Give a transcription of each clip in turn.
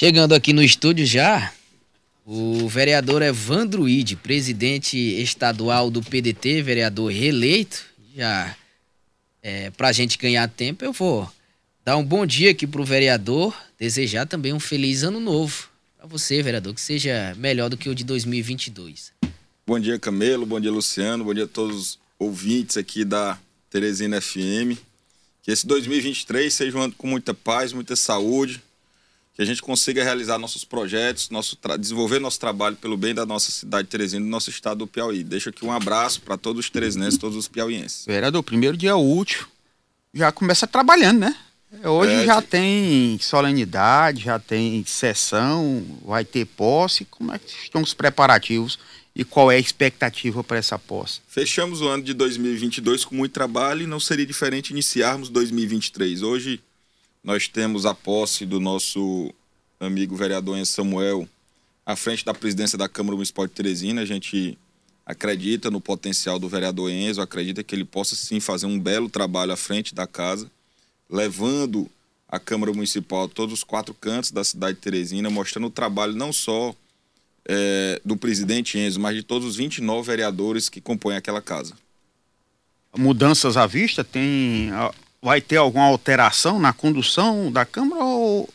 Chegando aqui no estúdio já, o vereador Evandro Ide, presidente estadual do PDT, vereador reeleito. Já é, para a gente ganhar tempo, eu vou dar um bom dia aqui para o vereador, desejar também um feliz ano novo para você, vereador, que seja melhor do que o de 2022. Bom dia, Camelo, bom dia, Luciano, bom dia a todos os ouvintes aqui da Teresina FM. Que esse 2023 seja um ano com muita paz, muita saúde, que a gente consiga realizar nossos projetos, nosso desenvolver nosso trabalho pelo bem da nossa cidade de Teresina, do nosso estado do Piauí. Deixo aqui um abraço para todos os teresinenses, todos os piauienses. Vereador, primeiro dia útil, já começa trabalhando, né? Hoje é, já tem solenidade, já tem sessão, vai ter posse. Como é que estão os preparativos e qual é a expectativa para essa posse? Fechamos o ano de 2022 com muito trabalho e não seria diferente iniciarmos 2023. Hoje nós temos a posse do nosso amigo vereador Samuel à frente da presidência da Câmara Municipal de Teresina. A gente acredita no potencial do vereador Enzo, acredita que ele possa sim fazer um belo trabalho à frente da casa, levando a Câmara Municipal a todos os quatro cantos da cidade de Teresina, mostrando o trabalho não só é, do presidente Enzo, mas de todos os 29 vereadores que compõem aquela casa. Mudanças à vista? Tem vai ter alguma alteração na condução da Câmara ou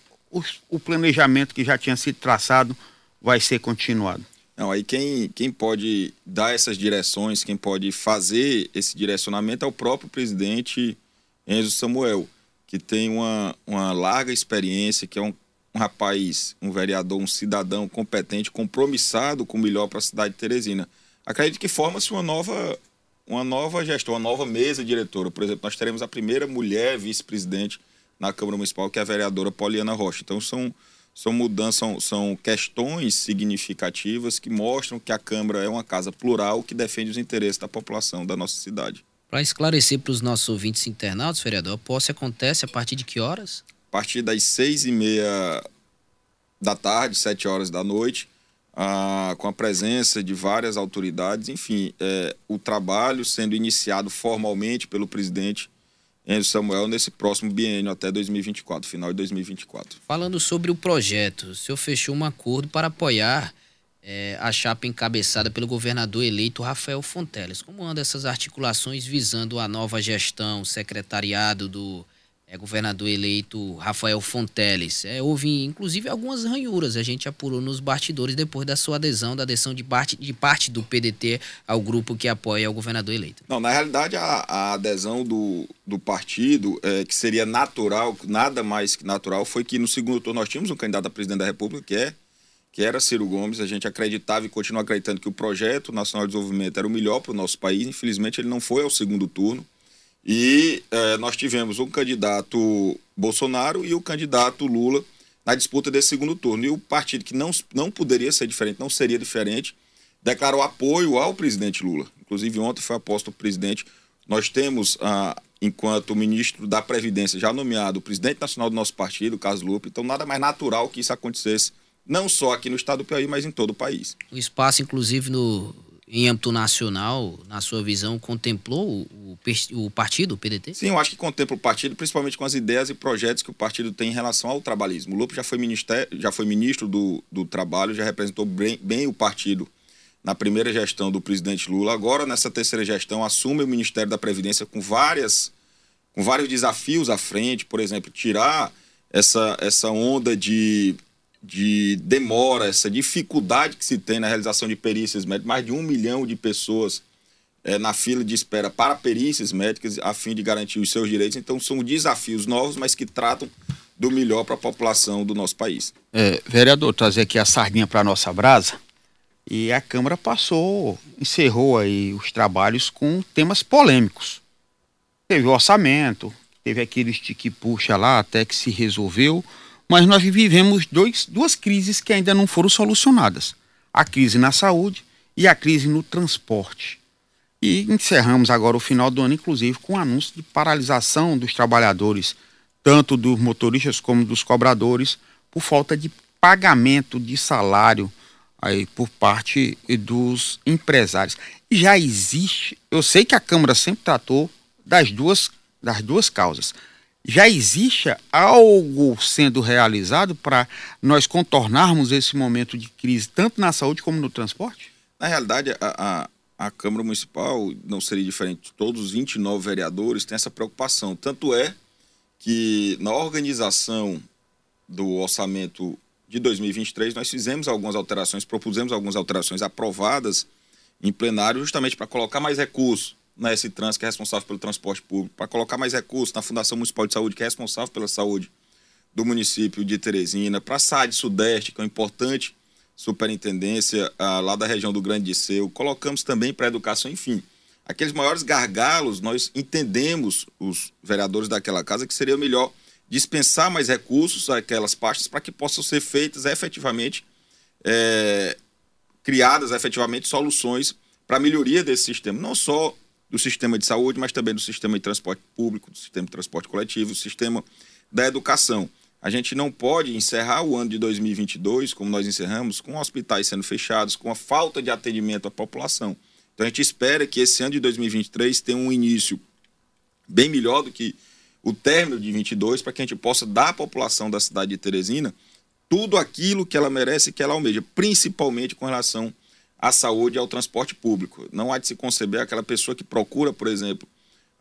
o, planejamento que já tinha sido traçado vai ser continuado? Não, aí quem, quem pode dar essas direções, quem pode fazer esse direcionamento é o próprio presidente Enzo Samuel, que tem uma, uma larga experiência, que é um, um rapaz, um vereador, um cidadão competente, compromissado com o melhor para a cidade de Teresina. Acredito que forma-se uma nova uma nova gestão, uma nova mesa diretora. Por exemplo, nós teremos a primeira mulher vice-presidente na Câmara Municipal, que é a vereadora Poliana Rocha. Então, são, são mudanças, são, são questões significativas que mostram que a Câmara é uma casa plural que defende os interesses da população da nossa cidade. Para esclarecer para os nossos ouvintes internautas, vereador, a posse acontece a partir de que horas? A partir das seis e meia da tarde, sete horas da noite, ah, com a presença de várias autoridades, enfim, é, o trabalho sendo iniciado formalmente pelo presidente Enzo Samuel nesse próximo biênio até 2024, final de 2024. Falando sobre o projeto, o senhor fechou um acordo para apoiar é, a chapa encabeçada pelo governador eleito Rafael Fonteles. Como andam essas articulações visando a nova gestão, secretariado do é, governador eleito Rafael Fonteles. É, houve, inclusive, algumas ranhuras. A gente apurou nos bastidores depois da sua adesão, da adesão de parte, de parte do PDT ao grupo que apoia o governador eleito. Não, na realidade, a, a adesão do, do partido, é, que seria natural, nada mais que natural, foi que no segundo turno nós tínhamos um candidato a presidente da República, que é que era Ciro Gomes, a gente acreditava e continua acreditando que o projeto nacional de desenvolvimento era o melhor para o nosso país. Infelizmente, ele não foi ao segundo turno. E é, nós tivemos um candidato Bolsonaro e o candidato Lula na disputa desse segundo turno. E o partido que não, não poderia ser diferente, não seria diferente, declarou apoio ao presidente Lula. Inclusive, ontem foi aposto o presidente. Nós temos, ah, enquanto ministro da Previdência, já nomeado o presidente nacional do nosso partido, Carlos Lupe. Então, nada mais natural que isso acontecesse, não só aqui no estado do Piauí, mas em todo o país. O espaço, inclusive, no, em âmbito nacional, na sua visão, contemplou o, partido, o PDT? Sim, eu acho que contempla o partido, principalmente com as ideias e projetos que o partido tem em relação ao trabalhismo. O Lupe já foi, já foi ministro do, do Trabalho, já representou bem, bem o partido na primeira gestão do presidente Lula. Agora, nessa terceira gestão, assume o Ministério da Previdência com várias com vários desafios à frente, por exemplo, tirar essa, essa onda de de demora, essa dificuldade que se tem na realização de perícias médicas, mais de um milhão de pessoas é, na fila de espera para perícias médicas a fim de garantir os seus direitos. Então, são desafios novos, mas que tratam do melhor para a população do nosso país. É, vereador, trazer aqui a sardinha para a nossa brasa. E a Câmara passou, encerrou aí os trabalhos com temas polêmicos. Teve o orçamento, teve aquele que puxa lá até que se resolveu mas nós vivemos dois, duas crises que ainda não foram solucionadas: a crise na saúde e a crise no transporte. E encerramos agora o final do ano, inclusive, com o anúncio de paralisação dos trabalhadores, tanto dos motoristas como dos cobradores, por falta de pagamento de salário aí por parte dos empresários. Já existe, eu sei que a Câmara sempre tratou das duas, das duas causas já existe algo sendo realizado para nós contornarmos esse momento de crise, tanto na saúde como no transporte? Na realidade, a, a, a Câmara Municipal não seria diferente. Todos os 29 vereadores têm essa preocupação. Tanto é que na organização do orçamento de 2023 nós fizemos algumas alterações, propusemos algumas alterações aprovadas em plenário justamente para colocar mais recursos na S-Trans, que é responsável pelo transporte público, para colocar mais recursos na Fundação Municipal de Saúde, que é responsável pela saúde do município de Teresina, para a SAD Sudeste, que é uma importante superintendência ah, lá da região do Grande Disseu, colocamos também para a educação, enfim. Aqueles maiores gargalos, nós entendemos, os vereadores daquela casa, que seria melhor dispensar mais recursos àquelas pastas para que possam ser feitas efetivamente, é, criadas efetivamente soluções para a melhoria desse sistema, não só do sistema de saúde, mas também do sistema de transporte público, do sistema de transporte coletivo, do sistema da educação. A gente não pode encerrar o ano de 2022, como nós encerramos, com hospitais sendo fechados, com a falta de atendimento à população. Então a gente espera que esse ano de 2023 tenha um início bem melhor do que o término de 22, para que a gente possa dar à população da cidade de Teresina tudo aquilo que ela merece e que ela almeja, principalmente com relação à saúde e ao transporte público. Não há de se conceber aquela pessoa que procura, por exemplo,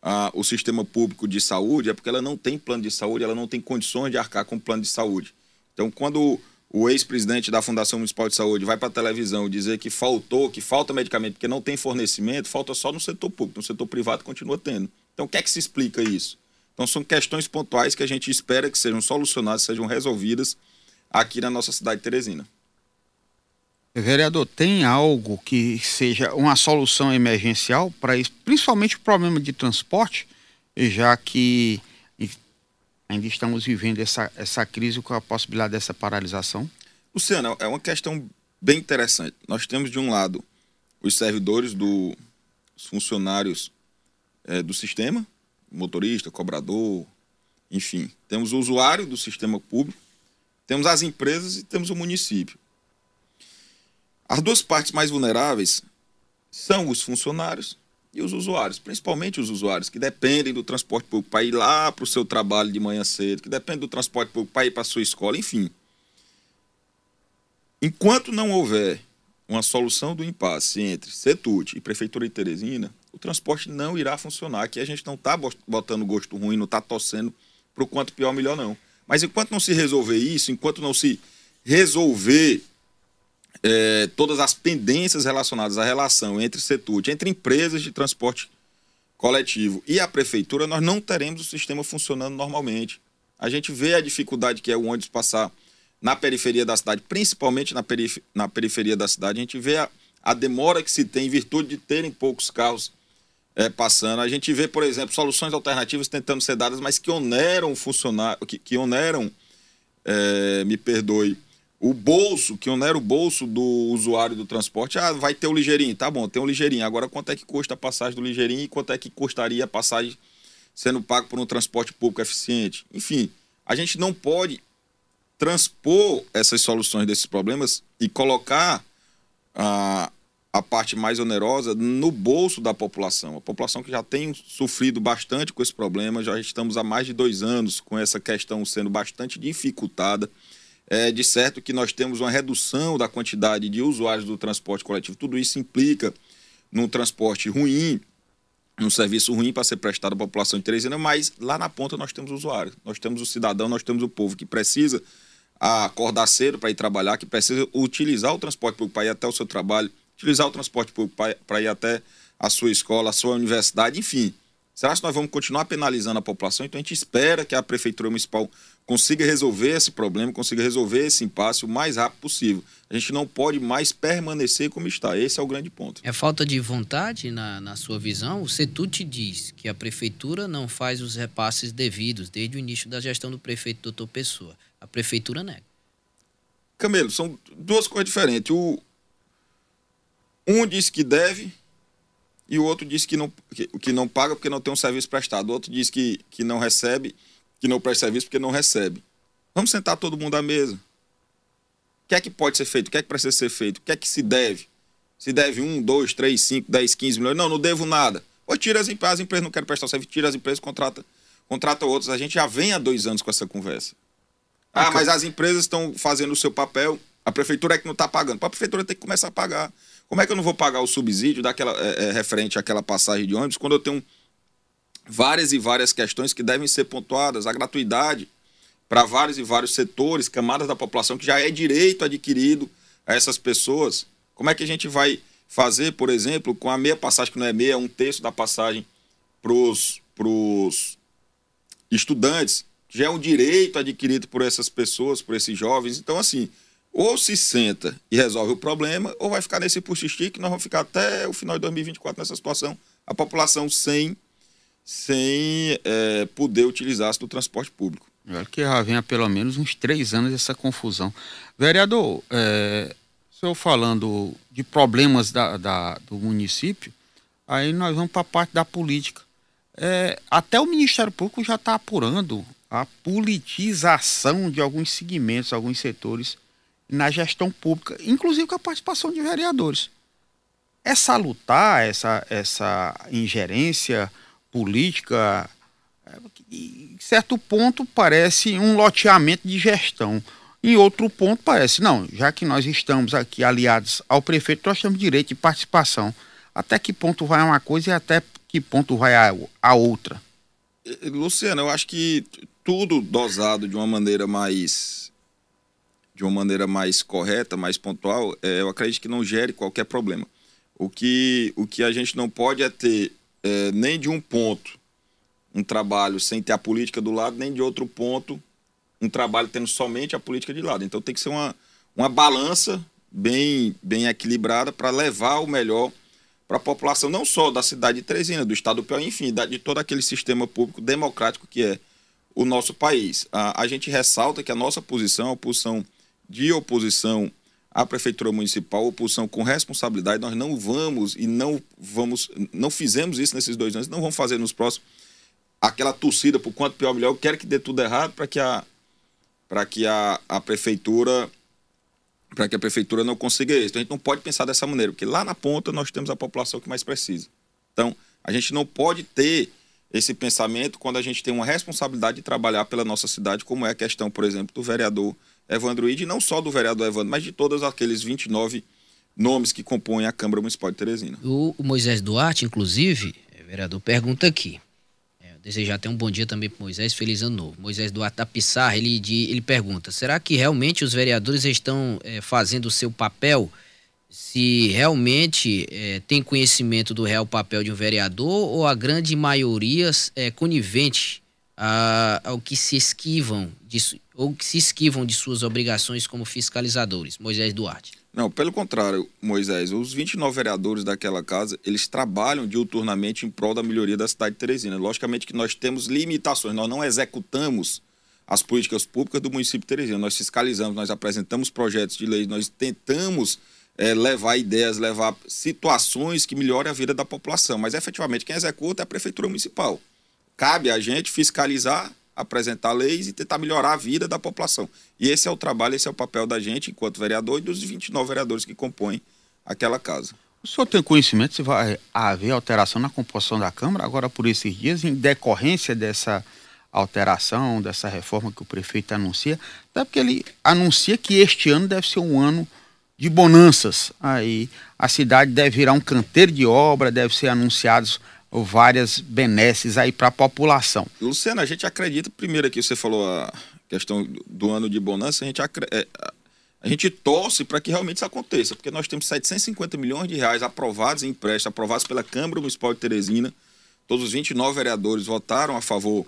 a, o sistema público de saúde, é porque ela não tem plano de saúde, ela não tem condições de arcar com plano de saúde. Então, quando o ex-presidente da Fundação Municipal de Saúde vai para a televisão dizer que faltou, que falta medicamento porque não tem fornecimento, falta só no setor público, no setor privado continua tendo. Então, o que é que se explica isso? Então, são questões pontuais que a gente espera que sejam solucionadas, sejam resolvidas aqui na nossa cidade de Teresina. Vereador, tem algo que seja uma solução emergencial para isso, principalmente o problema de transporte, já que ainda estamos vivendo essa, essa crise com a possibilidade dessa paralisação? Luciano, é uma questão bem interessante. Nós temos, de um lado, os servidores, do, os funcionários é, do sistema, motorista, cobrador, enfim. Temos o usuário do sistema público, temos as empresas e temos o município. As duas partes mais vulneráveis são os funcionários e os usuários, principalmente os usuários que dependem do transporte público para ir lá para o seu trabalho de manhã cedo, que dependem do transporte público para ir para a sua escola, enfim. Enquanto não houver uma solução do impasse entre Setut e Prefeitura de Teresina, o transporte não irá funcionar. Aqui a gente não está botando gosto ruim, não está torcendo para o quanto pior, melhor não. Mas enquanto não se resolver isso, enquanto não se resolver é, todas as pendências relacionadas à relação entre Setut, entre empresas de transporte coletivo e a prefeitura, nós não teremos o sistema funcionando normalmente. A gente vê a dificuldade que é o ônibus passar na periferia da cidade, principalmente na, perif na periferia da cidade. A gente vê a, a, demora que se tem em virtude de terem poucos carros é, passando. A gente vê, por exemplo, soluções alternativas tentando ser dadas, mas que oneram funcionário, que, que oneram, é, me perdoe, o bolso, que onera o bolso do usuário do transporte, ah, vai ter o ligeirinho, tá bom, tem o ligeirinho. Agora, quanto é que custa a passagem do ligeirinho e quanto é que custaria a passagem sendo pago por um transporte público eficiente? Enfim, a gente não pode transpor essas soluções desses problemas e colocar a, a parte mais onerosa no bolso da população. A população que já tem sofrido bastante com esse problema, já estamos há mais de dois anos com essa questão sendo bastante dificultada é, de certo que nós temos uma redução da quantidade de usuários do transporte coletivo. Tudo isso implica num transporte ruim, num serviço ruim para ser prestado à população de Teresina, mas lá na ponta nós temos o usuário, nós temos o cidadão, nós temos o povo que precisa acordar cedo para ir trabalhar, que precisa utilizar o transporte público para ir até o seu trabalho, utilizar o transporte público para ir até a sua escola, a sua universidade, enfim. Será que nós vamos continuar penalizando a população? Então a gente espera que a Prefeitura Municipal consiga resolver esse problema, consiga resolver esse impasse o mais rápido possível. A gente não pode mais permanecer como está. Esse é o grande ponto. É falta de vontade na, na sua visão? O Setut diz que a Prefeitura não faz os repasses devidos desde o início da gestão do prefeito doutor Pessoa. A Prefeitura nega. Camelo, são duas coisas diferentes. O, um diz que deve e o outro diz que não, que, que não paga porque não tem um serviço prestado. O outro diz que, que não recebe, que não presta serviço porque não recebe. Vamos sentar todo mundo à mesa. O que é que pode ser feito? O que é que precisa ser feito? O que é que se deve? Se deve um, dois, três, cinco, dez, quinze milhões? Não, não devo nada. Ou tira as empresas, as empresas não querem prestar serviço, tira as empresas, contrata contrata outros. A gente já vem há dois anos com essa conversa. Ah, mas as empresas estão fazendo o seu papel, a prefeitura é que não está pagando. A prefeitura tem que começar a pagar. Como é que eu não vou pagar o subsídio daquela, é, é, referente àquela passagem de ônibus quando eu tenho várias e várias questões que devem ser pontuadas? A gratuidade para vários e vários setores, camadas da população que já é direito adquirido a essas pessoas. Como é que a gente vai fazer, por exemplo, com a meia passagem, que não é meia, um terço da passagem para os estudantes, já é um direito adquirido por essas pessoas, por esses jovens. Então, assim, ou se senta e resolve o problema, ou vai ficar nesse puxisti que nós vamos ficar até o final de 2024 nessa situação, a população sem, sem é, poder utilizar-se do transporte público. Acho que já vem há pelo menos uns três anos essa confusão. Vereador, é, senhor falando de problemas da, da, do município, aí nós vamos para a parte da política. É, até o Ministério Público já está apurando a politização de alguns segmentos, alguns setores na gestão pública, inclusive com a participação de vereadores. É salutar essa, essa ingerência política, é, em certo ponto parece um loteamento de gestão. Em outro ponto, parece, não, já que nós estamos aqui aliados ao prefeito, nós temos direito de participação. Até que ponto vai uma coisa e até que ponto vai a, a outra? Luciano, eu acho que tudo dosado de uma maneira mais de uma maneira mais correta, mais pontual, é, eu acredito que não gere qualquer problema. O que, o que a gente não pode é ter é, nem de um ponto um trabalho sem ter a política do lado, nem de outro ponto um trabalho tendo somente a política de lado. Então tem que ser uma, uma balança bem, bem equilibrada para levar o melhor para a população, não só da cidade de Teresina, do estado do Piauí, enfim, de todo aquele sistema público democrático que é o nosso país. A, a gente ressalta que a nossa posição, a posição de oposição à prefeitura municipal, oposição com responsabilidade, nós não vamos e não vamos, não fizemos isso nesses dois anos, não vamos fazer nos próximos aquela torcida por quanto pior melhor, eu quero que dê tudo errado para que a para que a, a prefeitura para que a prefeitura não consiga isso. Então, a gente não pode pensar dessa maneira, porque lá na ponta nós temos a população que mais precisa. Então, a gente não pode ter esse pensamento quando a gente tem uma responsabilidade de trabalhar pela nossa cidade, como é a questão, por exemplo, do vereador Evandro Ide, não só do vereador Evandro, mas de todos aqueles 29 nomes que compõem a Câmara Municipal de Teresina. O, Moisés Duarte, inclusive, vereador, pergunta aqui desejar até um bom dia também para Moisés, feliz ano novo. Moisés Duarte da Pissarra, ele, ele pergunta, será que realmente os vereadores estão é, fazendo o seu papel? Se realmente é, tem conhecimento do real papel de um vereador ou a grande maioria é conivente ao que se esquivam de, ou que se esquivam de suas obrigações como fiscalizadores? Moisés Duarte. Não, pelo contrário, Moisés, os 29 vereadores daquela casa, eles trabalham diuturnamente em prol da melhoria da cidade de Teresina. Logicamente que nós temos limitações, nós não executamos as políticas públicas do município de Teresina. Nós fiscalizamos, nós apresentamos projetos de lei, nós tentamos é, levar ideias, levar situações que melhorem a vida da população. Mas efetivamente quem executa é a prefeitura municipal. Cabe a gente fiscalizar apresentar leis e tentar melhorar a vida da população. E esse é o trabalho, esse é o papel da gente, enquanto vereador, e dos 29 vereadores que compõem aquela casa. O senhor tem conhecimento se vai haver alteração na composição da Câmara agora por esses dias, em decorrência dessa alteração, dessa reforma que o prefeito anuncia? Até porque ele anuncia que este ano deve ser um ano de bonanças. Aí a cidade deve virar um canteiro de obra, deve ser anunciados várias benesses aí para a população. Luciano, a gente acredita, primeiro aqui você falou a questão do ano de bonança, a gente, é, a gente torce para que realmente isso aconteça, porque nós temos 750 milhões de reais aprovados em empréstimo, aprovados pela Câmara Municipal de Teresina. Todos os 29 vereadores votaram a favor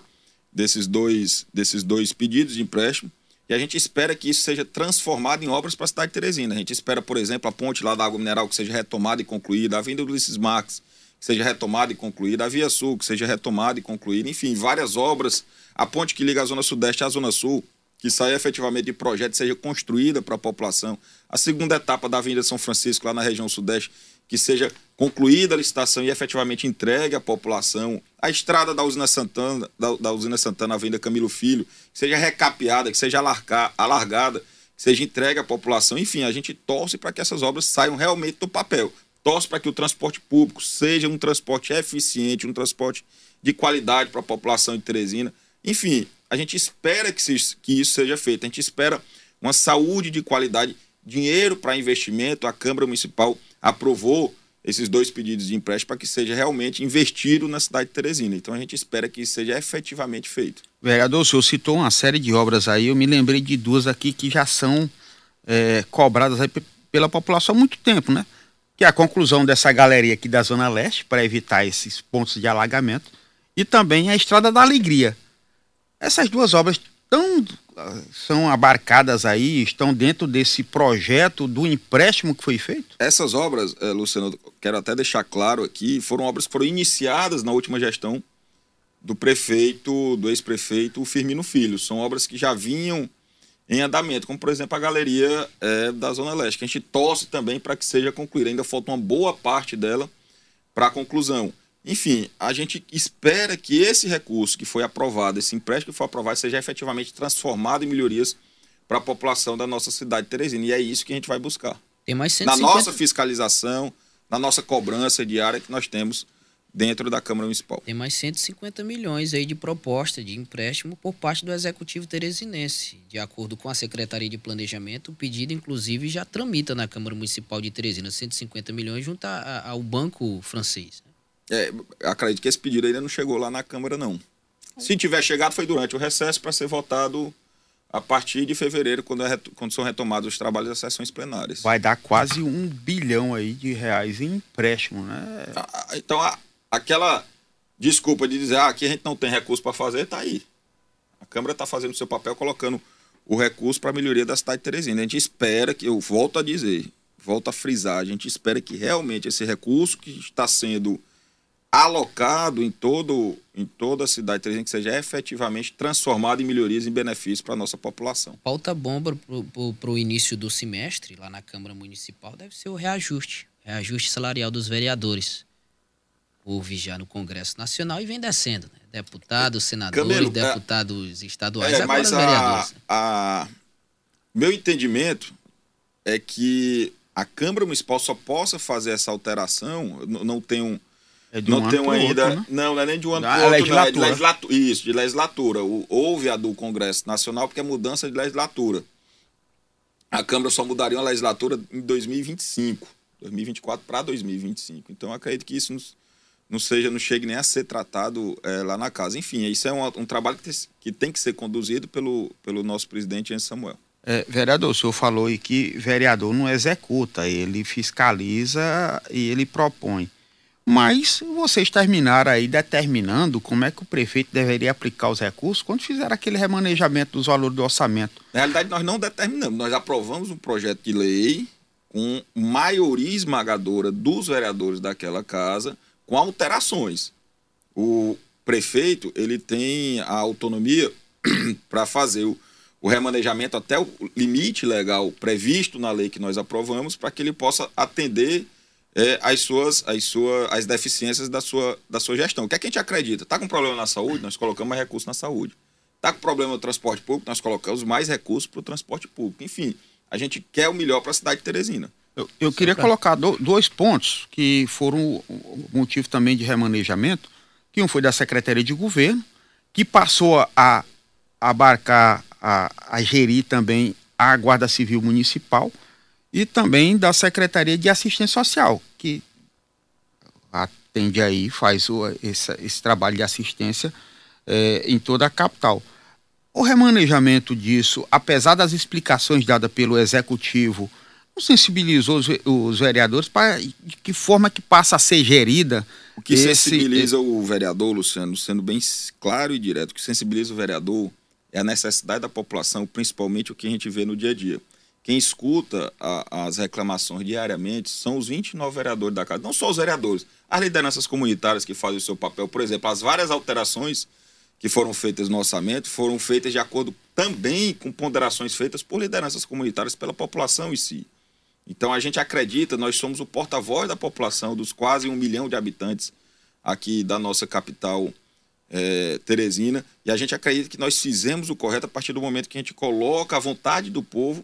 desses dois, desses dois pedidos de empréstimo. E a gente espera que isso seja transformado em obras para a cidade de Teresina. A gente espera, por exemplo, a ponte lá da Água Mineral que seja retomada e concluída, a do Ulisses Marques, que seja retomada e concluída, a Via Sul, que seja retomada e concluída, enfim, várias obras, a ponte que liga a Zona Sudeste à Zona Sul, que saia efetivamente de projeto, seja construída para a população. A segunda etapa da Avenida São Francisco, lá na região Sudeste, que seja concluída a licitação e efetivamente entregue à população. A estrada da usina Santana, da, da usina Santana, Avenida Camilo Filho, que seja recapeada, que seja alargar, alargada, que seja entregue à população. Enfim, a gente torce para que essas obras saiam realmente do papel torce para que o transporte público seja um transporte eficiente, um transporte de qualidade para a população de Teresina. Enfim, a gente espera que, se, que isso seja feito. A gente espera uma saúde de qualidade, dinheiro para investimento. A Câmara Municipal aprovou esses dois pedidos de empréstimo para que seja realmente investido na cidade de Teresina. Então a gente espera que isso seja efetivamente feito. Vereador, o senhor citou uma série de obras aí, eu me lembrei de duas aqui que já são é, cobradas pela população há muito tempo, né? Que é a conclusão dessa galeria aqui da Zona Leste, para evitar esses pontos de alagamento, e também a Estrada da Alegria. Essas duas obras tão, são abarcadas aí, estão dentro desse projeto do empréstimo que foi feito? Essas obras, eh, Luciano, quero até deixar claro aqui, foram obras que foram iniciadas na última gestão do prefeito, do ex-prefeito Firmino Filho. São obras que já vinham em andamento, como por exemplo a galeria é, da Zona Leste, que a gente torce também para que seja concluída. Ainda falta uma boa parte dela para a conclusão. Enfim, a gente espera que esse recurso que foi aprovado, esse empréstimo que foi aprovado, seja efetivamente transformado em melhorias para a população da nossa cidade de Teresina. E é isso que a gente vai buscar. Tem mais 150... Na nossa fiscalização, na nossa cobrança diária que nós temos dentro da Câmara Municipal. Tem mais 150 milhões aí de proposta de empréstimo por parte do Executivo Teresinense. De acordo com a Secretaria de Planejamento, o pedido, inclusive, já tramita na Câmara Municipal de Teresina 150 milhões junto ao Banco Francês. É, acredito que esse pedido ainda não chegou lá na Câmara, não. Se tiver chegado, foi durante o recesso para ser votado a partir de fevereiro, quando, é, quando, são retomados os trabalhos das sessões plenárias. Vai dar quase um bilhão aí de reais em empréstimo, né? Então, a, aquela desculpa de dizer ah, a gente não tem recurso para fazer, está aí. A Câmara está fazendo o seu papel, colocando o recurso para a melhoria da cidade de Teresina. A gente espera que, eu volto a dizer, volto a frisar, a gente espera que realmente esse recurso que está sendo alocado em, todo, em toda a cidade de Teresina, que seja efetivamente transformado em melhorias e benefícios para a nossa população. Pauta bomba para o início do semestre, lá na Câmara Municipal, deve ser o reajuste, reajuste salarial dos vereadores. Houve já no Congresso Nacional e vem descendo, né? Deputados, senadores, Camilo, é- deputados é, estaduais, é, agora mas vereadores. A, a, meu entendimento é que a Câmara Municipal só possa fazer essa alteração, não, não tem um é de não um tem ainda. Outro, né? Não, não é nem de um ano para outro, legislatura. Não, é de legislatura. Isso, de legislatura. Houve a do Congresso Nacional, porque é mudança de legislatura. A Câmara só mudaria a legislatura em 2025, 2024 para 2025. Então, acredito que isso não, não, seja, não chegue nem a ser tratado é, lá na casa. Enfim, isso é um, um trabalho que tem, que tem, que ser conduzido pelo, pelo nosso presidente Enzo Samuel. É, vereador, o senhor falou aí que vereador não executa, ele fiscaliza e ele propõe. Mas vocês terminaram aí determinando como é que o prefeito deveria aplicar os recursos quando fizeram aquele remanejamento dos valores do orçamento. Na realidade, nós não determinamos, nós aprovamos um projeto de lei com maioria esmagadora dos vereadores daquela casa, com alterações. O prefeito ele tem a autonomia para fazer o, o remanejamento até o limite legal previsto na lei que nós aprovamos, para que ele possa atender é, as suas, as suas as deficiências da sua, da sua gestão. O que é que a gente acredita? Está com problema na saúde, nós colocamos mais recursos na saúde. Está com problema no transporte público, nós colocamos mais recursos para o transporte público. Enfim, a gente quer o melhor para a cidade de Teresina. Eu, eu queria colocar do, dois pontos que foram motivo também de remanejamento, que um foi da Secretaria de Governo, que passou a abarcar, a, a gerir também a Guarda Civil Municipal, e também da Secretaria de Assistência Social, que atende aí, faz o, esse, esse trabalho de assistência é, em toda a capital. O remanejamento disso, apesar das explicações dadas pelo Executivo, sensibilizou os, os vereadores para de que forma que passa a ser gerida. O que esse, sensibiliza o vereador, Luciano, sendo bem claro e direto, o que sensibiliza o vereador é a necessidade da população, principalmente o que a gente vê no dia a dia. Quem escuta a, as reclamações diariamente são os 29 vereadores da casa, não só os vereadores, as lideranças comunitárias que fazem o seu papel. Por exemplo, as várias alterações que foram feitas no orçamento foram feitas de acordo também com ponderações feitas por lideranças comunitárias pela população em si. Então a gente acredita, nós somos o porta-voz da população, dos quase um milhão de habitantes aqui da nossa capital é, Teresina, e a gente acredita que nós fizemos o correto a partir do momento que a gente coloca a vontade do povo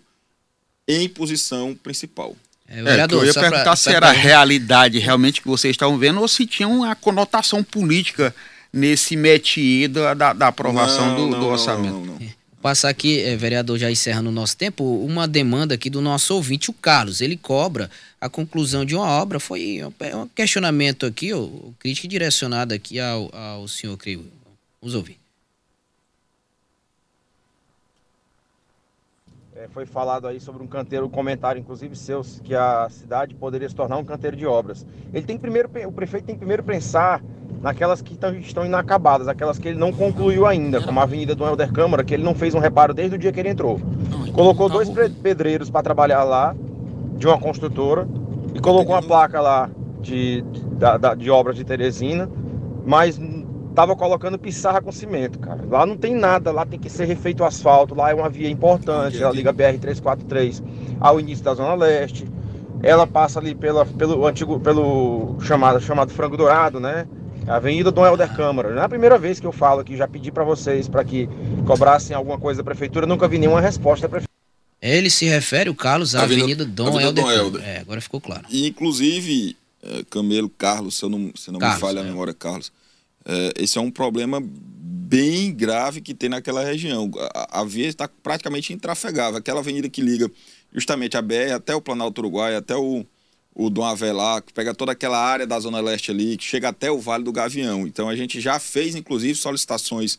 em posição principal. É, vereador, é, eu ia perguntar pra, se era a realidade realmente que vocês estavam vendo ou se tinha uma conotação política nesse métier da, da, aprovação não, do, não, do, orçamento. Não, não, Passar aqui, é, vereador, já encerrando o nosso tempo, uma demanda aqui do nosso ouvinte, o Carlos. Ele cobra a conclusão de uma obra. Foi um questionamento aqui, o crítica direcionada aqui ao, ao senhor Crio. Vamos ouvir. É, foi falado aí sobre um canteiro, um comentário, inclusive seus, que a cidade poderia se tornar um canteiro de obras. Ele tem primeiro, o prefeito tem que primeiro pensar naquelas que estão inacabadas, aquelas que ele não concluiu ainda, como a Avenida do Helder Câmara, que ele não fez um reparo desde o dia que ele entrou. Colocou dois pedreiros para trabalhar lá, de uma construtora, e colocou uma placa lá de, de, de, de obras de Teresina, mas tava colocando pissarra com cimento, cara. Lá não tem nada, lá tem que ser refeito o asfalto, lá é uma via importante, ela liga BR-343 ao início da Zona Leste. Ela passa ali pela, pelo antigo, pelo chamado, chamado Frango Dourado, né? Avenida Dom Helder Câmara. Não é a primeira vez que eu falo aqui, já pedi para vocês para que cobrassem alguma coisa da prefeitura, nunca vi nenhuma resposta da prefeitura. Ele se refere, o Carlos, à Avenida, Avenida Dom Avenida Helder. Dom Helder. É, agora ficou claro. E, inclusive, é, Camelo, Carlos, se eu não, se não Carlos, me falha é. a memória, Carlos, é, esse é um problema bem grave que tem naquela região. A, a via está praticamente intrafegável. Aquela avenida que liga justamente a BR até o Planalto Uruguai, até o, o Dom Avelar, que pega toda aquela área da Zona Leste ali, que chega até o Vale do Gavião. Então a gente já fez, inclusive, solicitações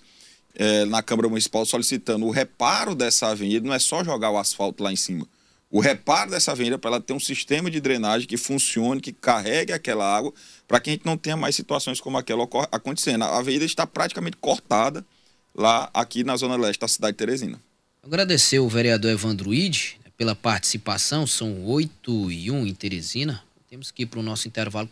é, na Câmara Municipal solicitando o reparo dessa avenida, não é só jogar o asfalto lá em cima. O reparo dessa avenida para ela ter um sistema de drenagem que funcione, que carregue aquela água, para que a gente não tenha mais situações como aquela acontecendo. A avenida está praticamente cortada lá aqui na zona leste da cidade de Teresina. Agradecer o vereador Evandro Ide pela participação, são oito e um em Teresina. Temos que ir para o nosso intervalo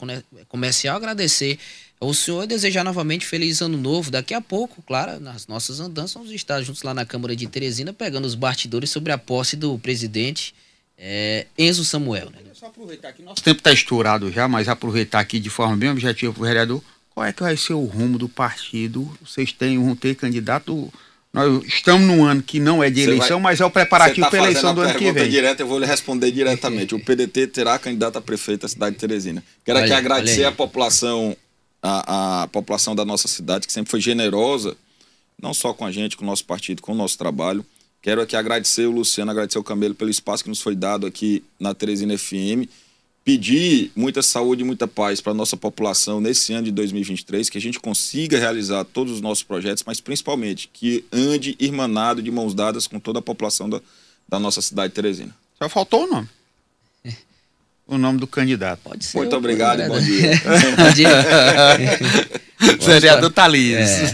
comercial. Agradecer ao senhor e desejar novamente feliz ano novo. Daqui a pouco, claro, nas nossas andanças, vamos estar juntos lá na Câmara de Teresina, pegando os bastidores sobre a posse do presidente é, Enzo Samuel. Né? Só aproveitar que nosso tempo está estourado já, mas aproveitar aqui de forma bem objetiva para o vereador, qual é que vai ser o rumo do partido? Vocês têm, vão ter candidato nós estamos num ano que não é de eleição, vai, mas é o preparativo tá para a eleição do ano que vem. Direta, eu vou lhe responder diretamente. o PDT terá candidato a prefeito da cidade de Teresina. Quero olha, aqui agradecer a população, a, a, população da nossa cidade, que sempre foi generosa, não só com a gente, com o nosso partido, com o nosso trabalho. Quero aqui agradecer o Luciano, agradecer o Camelo pelo espaço que nos foi dado aqui na Teresina FM pedir muita saúde e muita paz para a nossa população nesse ano de 2023, que a gente consiga realizar todos os nossos projetos, mas principalmente que ande irmanado de mãos dadas com toda a população da, da nossa cidade de Teresina. Só faltou o nome. O nome do candidato. Pode ser. Muito obrigado e bom dia. bom dia. Vereador Thalys. É.